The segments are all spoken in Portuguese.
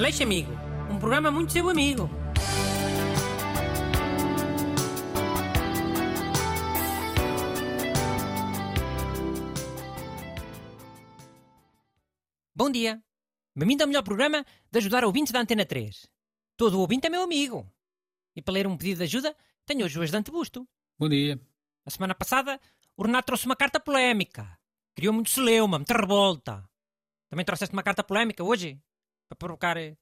Aleixo Amigo, um programa muito seu amigo. Bom dia. Bem-vindo ao melhor programa de ajudar ouvintes da Antena 3. Todo ouvinte é meu amigo. E para ler um pedido de ajuda, tenho hoje o ajudante Busto. Bom dia. A semana passada, o Renato trouxe uma carta polémica. Criou muito celeuma, muita revolta. Também trouxeste uma carta polémica hoje? Para provocar eh,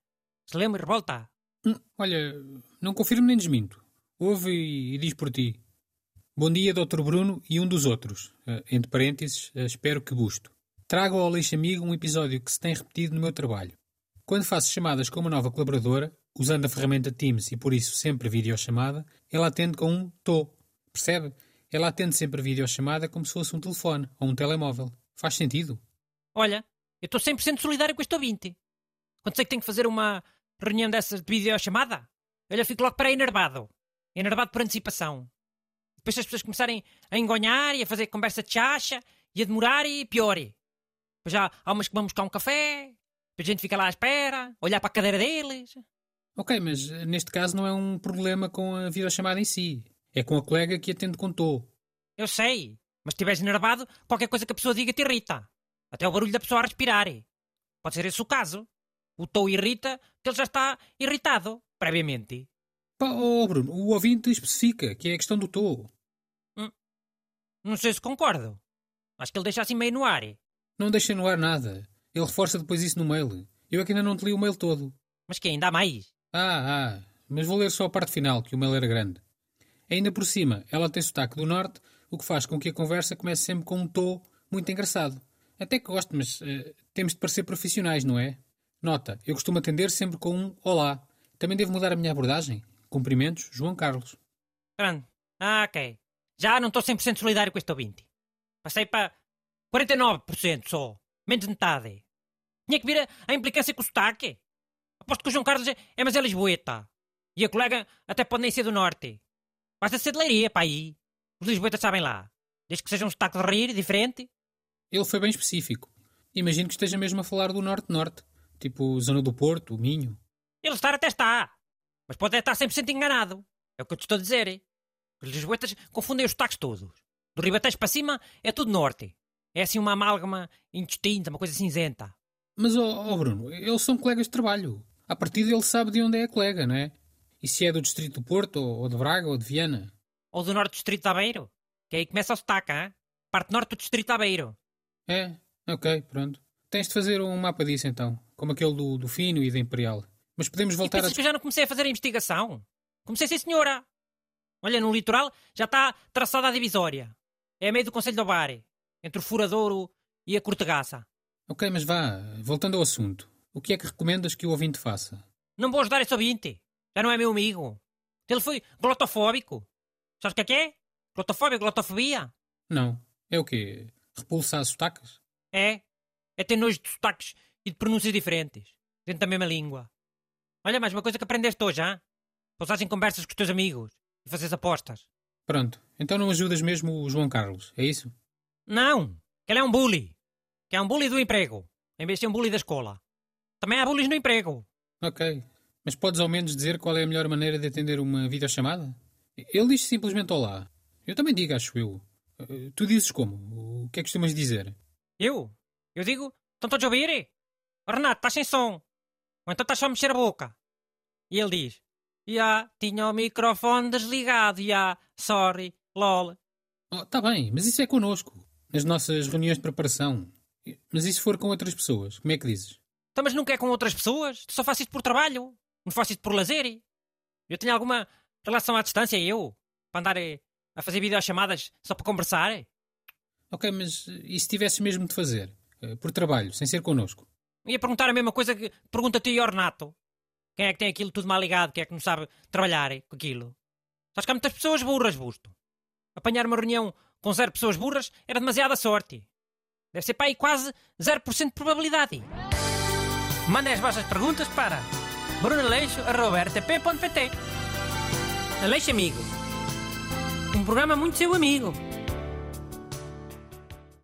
celeuma e revolta? Hum, olha, não confirmo nem desminto. Ouve e, e diz por ti. Bom dia, Dr. Bruno e um dos outros. Eh, entre parênteses, eh, espero que busto. Trago ao Leixo Amigo um episódio que se tem repetido no meu trabalho. Quando faço chamadas com uma nova colaboradora, usando a ferramenta Teams e por isso sempre videochamada, ela atende com um tô. Percebe? Ela atende sempre a videochamada como se fosse um telefone ou um telemóvel. Faz sentido? Olha, eu estou 100% solidário com este ouvinte. Quando sei que tenho que fazer uma reunião dessas de videochamada, eu já fico logo para enervado. Enervado por antecipação. Depois se as pessoas começarem a engonhar e a fazer conversa de chacha e a demorar e pior. Depois já há umas que vão buscar um café, depois a gente fica lá à espera, olhar para a cadeira deles. Ok, mas eh, neste caso não é um problema com a videochamada em si. É com a colega que atende com tô. Eu sei, mas se estiveres enervado, qualquer coisa que a pessoa diga te irrita. Até o barulho da pessoa a respirar. Pode ser esse o caso. O tom irrita que ele já está irritado, previamente. Pá, oh Bruno, o ouvinte especifica que é a questão do tô. Não sei se concordo. Acho que ele deixa assim meio no ar. Não deixa no ar nada. Ele reforça depois isso no mail. Eu é que ainda não te li o mail todo. Mas que ainda há mais. Ah, ah, mas vou ler só a parte final, que o mail era grande. Ainda por cima, ela tem sotaque do norte, o que faz com que a conversa comece sempre com um tô muito engraçado. Até que gosto, mas eh, temos de parecer profissionais, não é? Nota, eu costumo atender sempre com um olá. Também devo mudar a minha abordagem? Cumprimentos, João Carlos. Pronto. Ah, ok. Já não estou 100% solidário com este ouvinte. Passei para 49% só. Menos de metade. Tinha que vir a, a implicância com o sotaque. Aposto que o João Carlos é, é mas é lisboeta. E a colega até pode nem ser do norte. Basta ser de leiria, para aí. Os lisboetas sabem lá. Desde que seja um sotaque de rir, diferente. Ele foi bem específico. Imagino que esteja mesmo a falar do norte-norte. Tipo, zona do Porto, o Minho. Ele estar até está. Mas pode estar 100% enganado. É o que eu te estou a dizer. Os lisboetas confundem os sotaques todos. Do Ribatejo para cima é tudo norte. É assim uma amálgama indistinta, uma coisa cinzenta. Mas, ó oh, Bruno, eles são colegas de trabalho. A partir dele sabe de onde é a colega, não é? E se é do distrito do Porto, ou de Braga, ou de Viana. Ou do norte do distrito de Aveiro. Que aí começa o sotaque, hein? Parte norte do distrito de Aveiro. É, ok, pronto. Tens de fazer um mapa disso então, como aquele do, do Fino e da Imperial. Mas podemos voltar e a. que eu já não comecei a fazer a investigação? Comecei sim, senhora. Olha, no litoral já está traçada a divisória. É a meio do Conselho do Bar, entre o Furadouro e a Cortegaça. Ok, mas vá, voltando ao assunto. O que é que recomendas que o ouvinte faça? Não vou ajudar esse ouvinte. Já não é meu amigo. Ele foi glotofóbico. Sabes o que é que é? Glotofóbia, glotofobia? Não. É o quê? Repulsa a sotaques? É. É ter nojo de sotaques e de pronúncias diferentes. Dentro da mesma língua. Olha, mais uma coisa que aprendeste hoje, hã? Pousares em conversas com os teus amigos e fazeres apostas. Pronto. Então não ajudas mesmo o João Carlos, é isso? Não. Que ele é um bully. Que é um bully do emprego. Em vez de ser um bully da escola. Também há bullies no emprego. Ok. Mas podes ao menos dizer qual é a melhor maneira de atender uma videochamada? Ele diz simplesmente olá. Eu também digo, acho eu. Eh, Tu dizes como? O que é que costumas dizer? Eu? Eu digo, estão todos a ouvir? Oh, Renato, estás sem som. Ou então estás só a mexer a boca. E ele diz, já, tinha o microfone desligado, já, sorry, lol. Oh, tá bem, mas isso é connosco. Nas nossas reuniões de preparação. Mas e se for com outras pessoas? Como é que dizes? Então, mas nunca é com outras pessoas? Tu só faço isto por trabalho? Não faço isto por lazer? Eu tenho alguma relação à distância, eu? Para andar eh, a fazer videochamadas só para conversar? Ok, mas e se tivesses mesmo de fazer? Eh, Por trabalho, sem ser connosco? Ia perguntar a mesma coisa que pergunta-te ao Renato. Quem é que tem aquilo tudo mal ligado? Quem é que não sabe trabalhar com aquilo? Sabes que há muitas pessoas burras, Busto. Apanhar uma reunião com zero pessoas burras era demasiada sorte. Deve ser para aí quase 0% de probabilidade. Mandem as vossas perguntas para brunaleixo.rtp.pt Aleixo Amigo. Um programa muito seu amigo.